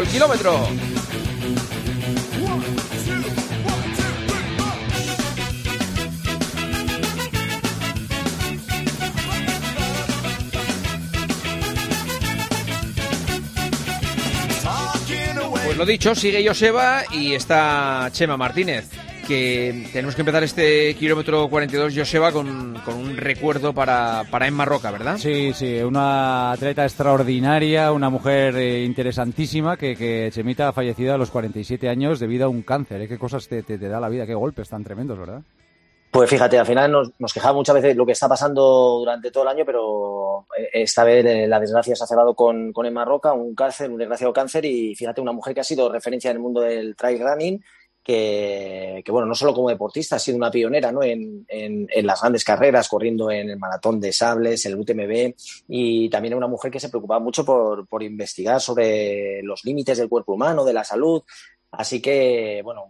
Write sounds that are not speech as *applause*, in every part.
el kilómetro. Pues lo dicho, sigue Joseba y está Chema Martínez. Que tenemos que empezar este kilómetro 42, Joseba, con, con un recuerdo para, para Emma Roca, ¿verdad? Sí, sí, una atleta extraordinaria, una mujer eh, interesantísima que, que Chemita ha fallecido a los 47 años debido a un cáncer. ¿eh? ¿Qué cosas te, te, te da la vida? ¿Qué golpes tan tremendos, verdad? Pues fíjate, al final nos, nos quejamos muchas veces de lo que está pasando durante todo el año, pero esta vez eh, la desgracia se ha cerrado con, con Emma Roca, un cáncer, un desgraciado cáncer, y fíjate, una mujer que ha sido referencia en el mundo del trail running, que, bueno, no solo como deportista, ha sido una pionera ¿no? en, las grandes carreras, corriendo en el maratón de sables, el UTMB, y también una mujer que se preocupaba mucho por, por investigar sobre los límites del cuerpo humano, de la salud. Así que, bueno,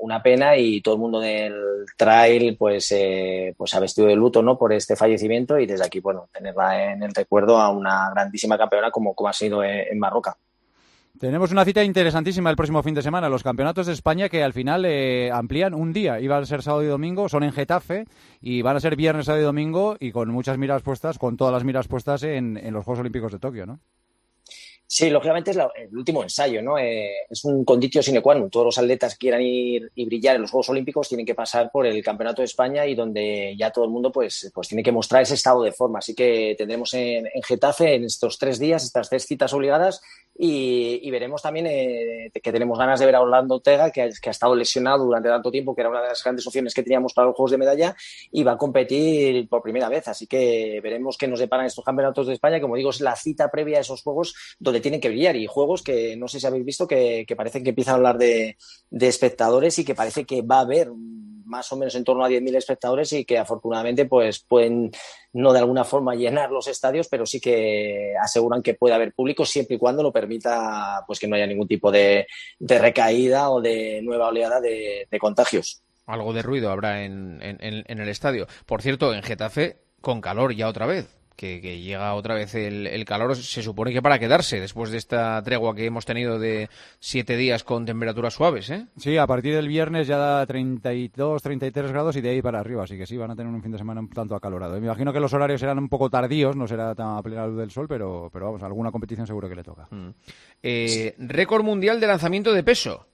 una pena y todo el mundo del trail pues, eh, pues ha vestido de luto ¿no? por este fallecimiento y desde aquí bueno, tenerla en el recuerdo a una grandísima campeona como, como ha sido en, en Marroca. Tenemos una cita interesantísima el próximo fin de semana, los campeonatos de España que al final eh, amplían un día, iban a ser sábado y domingo, son en Getafe y van a ser viernes, sábado y domingo y con muchas miras puestas, con todas las miras puestas en, en los Juegos Olímpicos de Tokio, ¿no? Sí, lógicamente es la, el último ensayo, ¿no? Eh, es un conditio sine qua non. Todos los atletas que quieran ir y brillar en los Juegos Olímpicos tienen que pasar por el Campeonato de España y donde ya todo el mundo pues, pues tiene que mostrar ese estado de forma. Así que tendremos en, Getafe en estos tres días, estas tres citas obligadas y, y veremos también eh, que tenemos ganas de ver a Orlando Ortega, que, que, ha estado lesionado durante tanto tiempo, que era una de las grandes opciones que teníamos para los Juegos de Medalla y va a competir por primera vez. Así que veremos qué nos deparan estos Campeonatos de España. Como digo, es la cita previa a esos Juegos donde tienen que brillar y juegos que no sé si habéis visto que, que parecen que empiezan a hablar de, espectadores y que parece que va a haber más o menos en torno a 10.000 espectadores y que afortunadamente pues pueden no de alguna forma llenar los estadios, pero sí que aseguran que puede haber público siempre y cuando lo permita pues que no haya ningún tipo de, recaída o de nueva oleada de, de contagios. Algo de ruido habrá en, en, en el estadio. Por cierto, en Getafe con calor ya otra vez que, que llega otra vez el, el, calor, se supone que para quedarse después de esta tregua que hemos tenido de siete días con temperaturas suaves, ¿eh? Sí, a partir del viernes ya da 32, 33 grados y de ahí para arriba, así que sí, van a tener un fin de semana un tanto acalorado. Me imagino que los horarios serán un poco tardíos, no será tan a plena luz del sol, pero, pero vamos, alguna competición seguro que le toca. Mm. Eh, récord mundial de lanzamiento de peso.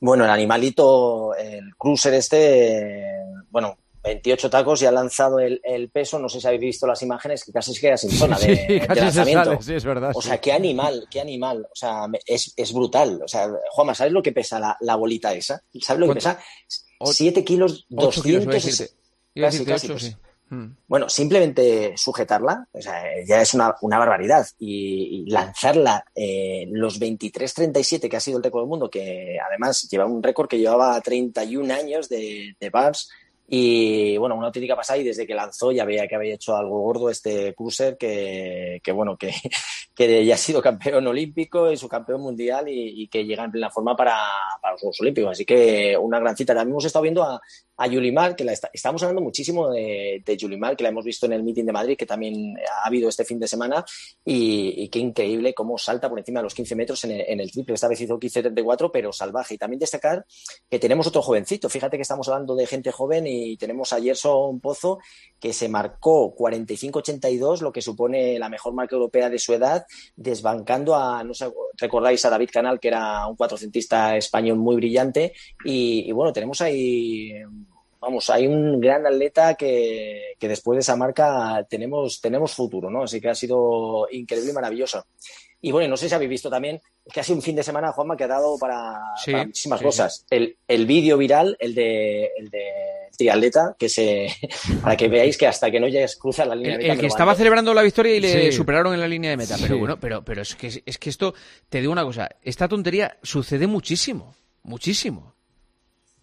Bueno, el animalito, el cruiser este, bueno, 28 tacos y ha lanzado el, el, peso, no sé si habéis visto las imágenes, que casi se queda sin zona *laughs* de, sí, casi de lanzamiento. Se sale, sí, es verdad. O sea, qué animal, qué animal. O sea, es, es brutal. O sea, Juanma, ¿sabes lo que pesa la, la bolita esa? ¿Sabes lo que pesa? 7 kilos 200... Kilos, casi, casi, pues, sí. Bueno, simplemente sujetarla, o sea, ya es una, una barbaridad. Y, y lanzarla eh, los 23-37, que ha sido el récord del mundo, que además lleva un récord que llevaba 31 años de, de bars, y bueno, una auténtica pasada y desde que lanzó ya veía que había hecho algo gordo este cruiser que, que bueno, que, *laughs* que ya ha sido campeón olímpico y su campeón mundial y, y que llega en plena forma para, para, los Juegos Olímpicos. Así que una gran cita. También hemos estado viendo a, a Yulimar, que la está, estamos hablando muchísimo de, de Yulimar, que la hemos visto en el meeting de Madrid, que también ha habido este fin de semana, y, qué increíble cómo salta por encima de los 15 metros en el, en el triple. Esta vez hizo 15.34, pero salvaje. Y también destacar que tenemos otro jovencito. Fíjate que estamos hablando de gente joven y tenemos a Gerson Pozo, que se marcó 45.82, lo que supone la mejor marca europea de su edad, desbancando a, no sé, recordáis a David Canal, que era un cuatrocentista español muy brillante, y bueno, tenemos ahí vamos, hay un gran atleta que, que, después de esa marca tenemos, tenemos futuro, ¿no? Así que ha sido increíble y maravilloso. Y bueno, no sé si habéis visto también que ha sido un fin de semana, Juanma, que ha dado para, sí, para muchísimas sí, cosas. Sí. El, el vídeo viral, el de, el de triatleta, que se, *laughs* para que veáis que hasta que no llegues cruza la línea el, de meta. El que estaba celebrando la victoria y le Sí. superaron en la línea de meta. Pero bueno, pero, pero es que, es que esto, te digo una cosa, esta tontería sucede muchísimo, muchísimo.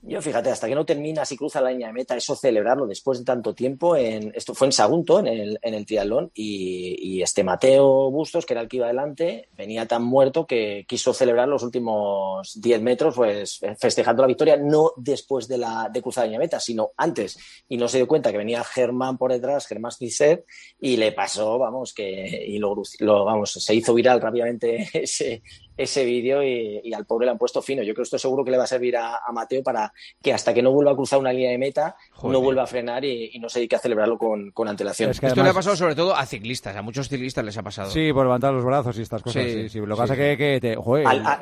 Yo fíjate, hasta que no termina si cruza la línea de meta, eso celebrarlo después de tanto tiempo, en, esto fue en Sagunto, en el, en el triatlón, y, y, este Mateo Bustos, que era el que iba adelante, venía tan muerto que quiso celebrar los últimos 10 metros, pues festejando la victoria, no después de, la, de cruzar la línea de meta, sino antes, y no se dio cuenta que venía Germán por detrás, Germán Cisset, y le pasó, vamos, que, y lo, lo, vamos, se hizo viral rápidamente *laughs* ese, ese vídeo y, al pobre le han puesto fino. Yo creo que esto seguro que le va a servir a, Mateo para que hasta que no vuelva a cruzar una línea de meta, no vuelva a frenar y, no se dedique a celebrarlo con, antelación. esto le ha pasado sobre todo a ciclistas, a muchos ciclistas les ha pasado. Sí, por levantar los brazos y estas cosas. Sí, sí, Lo que pasa es que, te. Joder, al, a,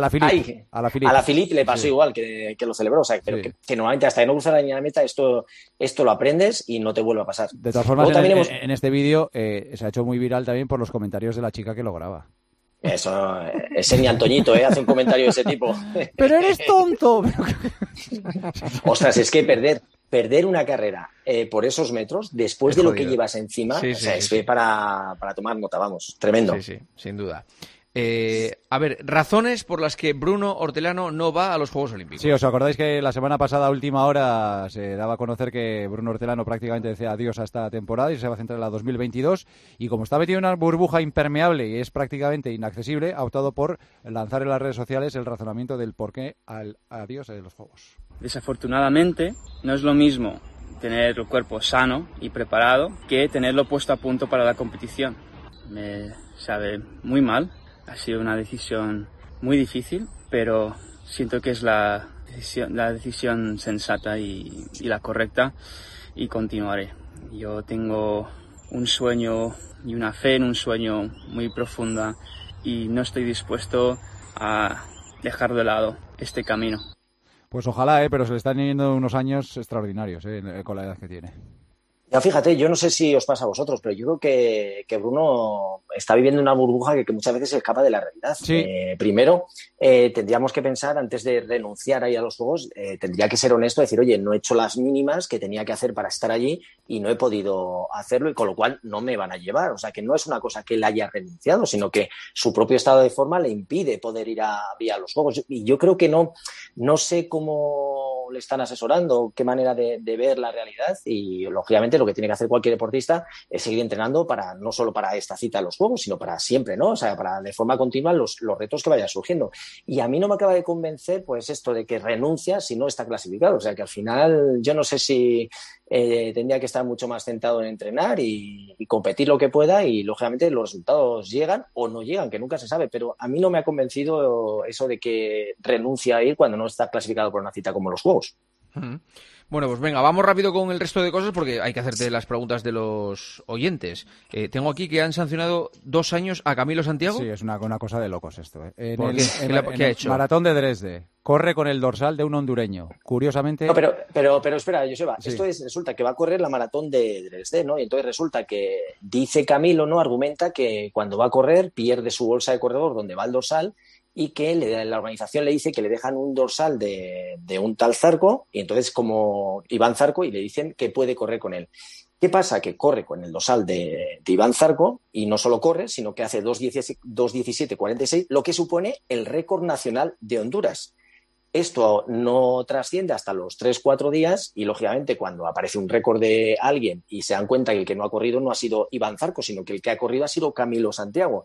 la, Filip. A la Filip le pasó igual, que, lo celebró. O sea, pero que, normalmente hasta que no cruza la línea de meta, esto, esto lo aprendes y no te vuelve a pasar. De todas formas, en, este vídeo eh, se ha hecho muy viral también por los comentarios de la chica que lo graba. Eso, ese ni Antoñito, ¿eh? Hace un comentario de ese tipo. *laughs* Pero eres tonto. *laughs* Ostras, es que perder, perder una carrera eh, por esos metros, después de lo que llevas encima, es para, para tomar nota, vamos, tremendo. Sí, sí, sin duda. Eh, a ver, razones por las que Bruno Hortelano no va a los Juegos Olímpicos. Sí, os acordáis que la semana pasada, a última hora, se daba a conocer que Bruno Hortelano prácticamente decía adiós a esta temporada y se va a centrar en la 2022. Y como está metido en una burbuja impermeable y es prácticamente inaccesible, ha optado por lanzar en las redes sociales el razonamiento del por qué al adiós de los Juegos. Desafortunadamente, no es lo mismo tener el cuerpo sano y preparado que tenerlo puesto a punto para la competición. Me sabe muy mal ha sido una decisión muy difícil, pero siento que es la decisión, la decisión sensata y, la correcta y continuaré. Yo tengo un sueño y una fe en un sueño muy profunda y no estoy dispuesto a dejar de lado este camino. Pues ojalá, ¿eh? pero se le están yendo unos años extraordinarios ¿eh? con la edad que tiene. Ya fíjate, yo no sé si os pasa a vosotros, pero yo creo que, que Bruno está viviendo una burbuja que, muchas veces se escapa de la realidad. Eh, primero, eh, tendríamos que pensar, antes de renunciar ahí a los juegos, eh, tendría que ser honesto y decir, oye, no he hecho las mínimas que tenía que hacer para estar allí y no he podido hacerlo y con lo cual no me van a llevar. O sea, que no es una cosa que él haya renunciado, sino que su propio estado de forma le impide poder ir a, a los juegos. Y yo creo que no, no sé cómo le están asesorando, qué manera de, ver la realidad y, lógicamente, lo que tiene que hacer cualquier deportista es seguir entrenando para no solo para esta cita de los Juegos, sino para siempre, ¿no? O sea, para de forma continua los, los retos que vayan surgiendo. Y a mí no me acaba de convencer, pues, esto de que renuncia si no está clasificado. O sea, que al final yo no sé si eh, tendría que estar mucho más centrado en entrenar y, competir lo que pueda y, lógicamente, los resultados llegan o no llegan, que nunca se sabe. Pero a mí no me ha convencido eso de que renuncia a ir cuando no está clasificado por una cita como los Juegos. Bueno, pues venga, vamos rápido con el resto de cosas porque hay que hacerte las preguntas de los oyentes. Eh, tengo aquí que han sancionado dos años a Camilo Santiago. Sí, es una, cosa de locos esto. ¿eh? qué? ha hecho? Maratón de Dresde. Corre con el dorsal de un hondureño. Curiosamente. No, pero, pero, pero espera, Joseba. Esto es, resulta que va a correr la maratón de Dresde, ¿no? Y entonces resulta que dice Camilo, ¿no? Argumenta que cuando va a correr pierde su bolsa de corredor donde va el dorsal y que la organización le dice que le dejan un dorsal de, un tal Zarco y entonces como Iván Zarco y le dicen que puede correr con él. ¿Qué pasa? Que corre con el dorsal de, Iván Zarco y no solo corre, sino que hace 2.17.46, lo que supone el récord nacional de Honduras. Esto no trasciende hasta los 3-4 días y, lógicamente, cuando aparece un récord de alguien y se dan cuenta que el que no ha corrido no ha sido Iván Zarco, sino que el que ha corrido ha sido Camilo Santiago.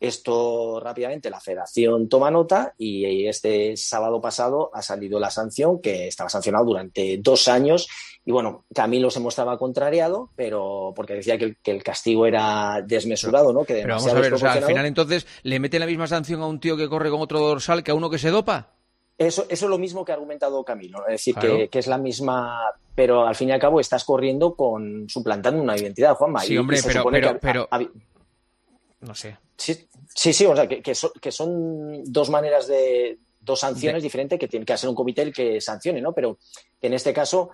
Esto rápidamente la federación toma nota y este sábado pasado ha salido la sanción que estaba sancionado durante dos años y bueno, Camilo se mostraba contrariado, pero porque decía que el, castigo era desmesurado, ¿no? Que pero vamos a ver, o sea, al final entonces le mete la misma sanción a un tío que corre con otro dorsal que a uno que se dopa. Eso, eso es lo mismo que ha argumentado Camilo, es decir, que, es la misma, pero al fin y al cabo estás corriendo con suplantando una identidad, Juanma. Sí, hombre, pero, pero, no sé. Sí, sí, sí o sea, que, que, son, dos maneras de, dos sanciones diferentes que tiene que hacer un comité el que sancione, ¿no? Pero en este caso,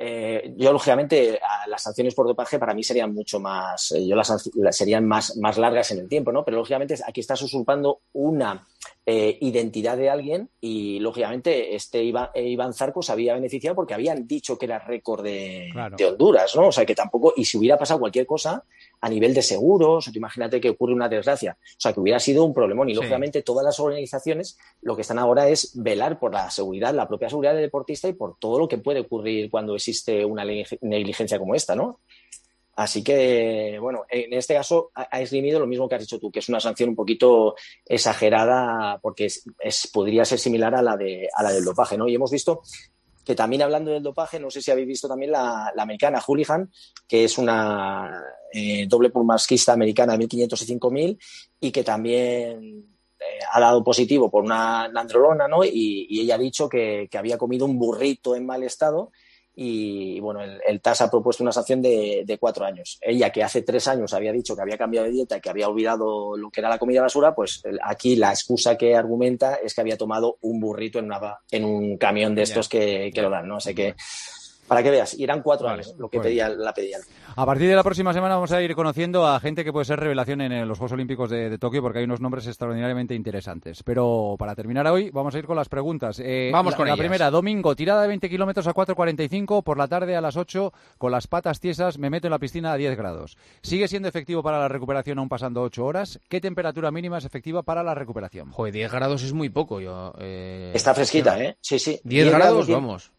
eh, yo lógicamente las sanciones por dopaje para mí serían mucho más, eh, yo las, serían más, más largas en el tiempo, ¿no? Pero lógicamente aquí estás usurpando una eh, identidad de alguien y lógicamente este Iván, Iván, Zarco se había beneficiado porque habían dicho que era récord de, de, Honduras, ¿no? O sea que tampoco, y si hubiera pasado cualquier cosa, a nivel de seguros, o imagínate que ocurre una desgracia, o sea, que hubiera sido un problemón. Y lógicamente todas las organizaciones lo que están ahora es velar por la seguridad, la propia seguridad del deportista y por todo lo que puede ocurrir cuando existe una negligencia como esta, ¿no? Así que, bueno, en este caso ha esgrimido lo mismo que has dicho tú, que es una sanción un poquito exagerada porque es, podría ser similar a la, de, a la del dopaje, ¿no? Y hemos visto que también hablando del dopaje, no sé si habéis visto también la, americana Hooligan, que es una eh, doble pulmasquista americana de 1500 y 5000 y que también eh, ha dado positivo por una androlona, ¿no? Y, ella ha dicho que, que, había comido un burrito en mal estado y bueno, el, TAS ha propuesto una sanción de, cuatro años. Ella, que hace tres años había dicho que había cambiado de dieta y que había olvidado lo que era la comida basura, pues aquí la excusa que argumenta es que había tomado un burrito en, una, en un camión de estos que, que, lo dan, ¿no? sé que para que veas, irán cuatro años lo que pedía, la pedían. A partir de la próxima semana vamos a ir conociendo a gente que puede ser revelación en los Juegos Olímpicos de, Tokio porque hay unos nombres extraordinariamente interesantes. Pero para terminar hoy vamos a ir con las preguntas. Eh, vamos con la, la primera, domingo, tirada de 20 kilómetros a 4.45, por la tarde a las 8, con las patas tiesas, me meto en la piscina a 10 grados. ¿Sigue siendo efectivo para la recuperación aún pasando 8 horas? ¿Qué temperatura mínima es efectiva para la recuperación? Joder, 10 grados es muy poco. Yo, eh, Está fresquita, ¿eh? Sí, sí. 10, grados, vamos.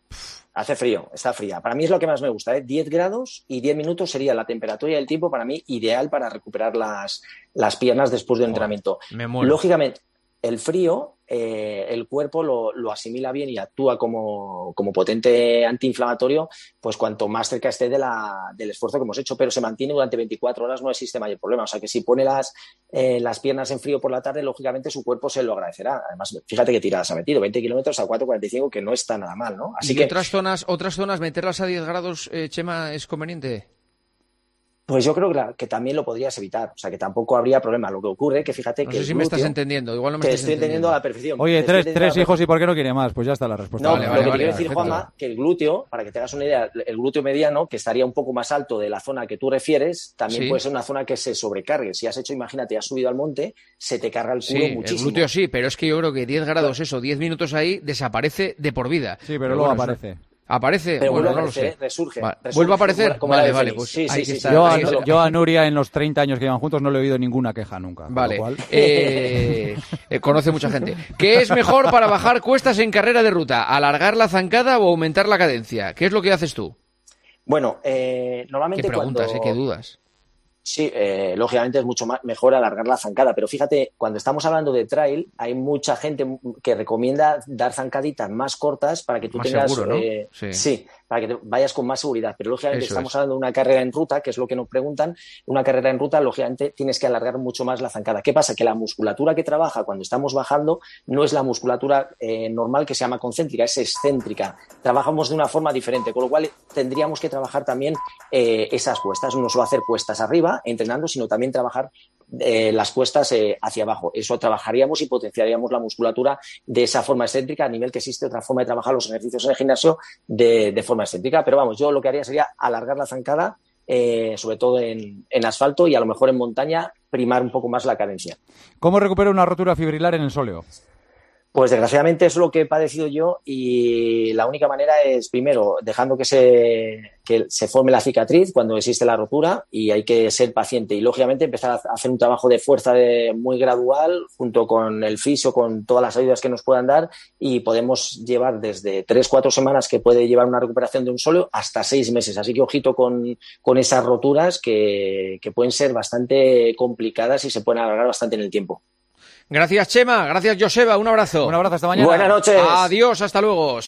Hace frío, está fría. Para mí es lo que más me gusta. ¿eh? 10 grados y 10 minutos sería la temperatura y el tiempo para mí ideal para recuperar las, las piernas después del entrenamiento. Lógicamente, el frío eh, el cuerpo lo, asimila bien y actúa como, potente antiinflamatorio, pues cuanto más cerca esté de la, del esfuerzo que hemos hecho, pero se mantiene durante 24 horas, no existe mayor problema. O sea que si pone las, eh, las piernas en frío por la tarde, lógicamente su cuerpo se lo agradecerá. Además, fíjate qué tiradas ha metido, 20 kilómetros a 4.45, que no está nada mal, ¿no? Así ¿Y que otras zonas, otras zonas, meterlas a 10 grados, eh, Chema, es conveniente? Pues yo creo que, también lo podrías evitar, o sea que tampoco habría problema. Lo que ocurre que fíjate no que. Sé si me estás entendiendo, igual no me te estoy entendiendo a la perfección. Oye, tres, tres hijos y ¿por qué no quiere más? Pues ya está la respuesta. No, lo que quiero decir, Juanma, que el glúteo, para que te hagas una idea, el glúteo mediano, que estaría un poco más alto de la zona que tú refieres, también puede ser una zona que se sobrecargue. Si has hecho, imagínate, has subido al monte, se te carga el culo sí, muchísimo. El glúteo sí, pero es que yo creo que 10 grados, eso, 10 minutos ahí, desaparece de por vida. Sí, pero, luego aparece. Aparece, Pero bueno, no lo sé. Resurge, ¿Vuelve a aparecer? vale, vale, pues sí, sí, sí, yo, a, yo, a, Nuria en los 30 años que llevan juntos no le he oído ninguna queja nunca. Vale. Eh, eh, conoce mucha gente. ¿Qué es mejor para bajar cuestas en carrera de ruta? ¿Alargar la zancada o aumentar la cadencia? ¿Qué es lo que haces tú? Bueno, eh, normalmente ¿Qué preguntas, cuando... eh? ¿Qué dudas? Sí, eh, lógicamente es mucho más, mejor alargar la zancada, pero fíjate, cuando estamos hablando de trail, hay mucha gente que recomienda dar zancaditas más cortas para que tú tengas. Seguro, ¿no? Eh, sí. para que vayas con más seguridad. Pero lógicamente estamos hablando de una carrera en ruta, que es lo que nos preguntan. Una carrera en ruta, lógicamente tienes que alargar mucho más la zancada. ¿Qué pasa? Que la musculatura que trabaja cuando estamos bajando no es la musculatura eh, normal que se llama concéntrica, es excéntrica. Trabajamos de una forma diferente, con lo cual tendríamos que trabajar también esas cuestas, no solo hacer cuestas arriba entrenando, sino también trabajar eh, las cuestas eh, hacia abajo. Eso trabajaríamos y potenciaríamos la musculatura de esa forma excéntrica, a nivel que existe otra forma de trabajar los ejercicios en el gimnasio de, forma excéntrica. Pero vamos, yo lo que haría sería alargar la zancada, eh, sobre todo en, en, asfalto y a lo mejor en montaña, primar un poco más la cadencia. ¿Cómo recupero una rotura fibrilar en el sóleo? Pues desgraciadamente es lo que he padecido yo y la única manera es, primero, dejando que se, que se forme la cicatriz cuando existe la rotura y hay que ser paciente y, lógicamente, empezar a hacer un trabajo de fuerza muy gradual junto con el fisio, con todas las ayudas que nos puedan dar y podemos llevar desde tres, cuatro semanas que puede llevar una recuperación de un solo hasta seis meses. Así que ojito con, con esas roturas que, que pueden ser bastante complicadas y se pueden alargar bastante en el tiempo. Gracias, Chema. Gracias, Joseba. Un abrazo. Un abrazo. Hasta mañana. Buenas noches. Adiós. Hasta luego.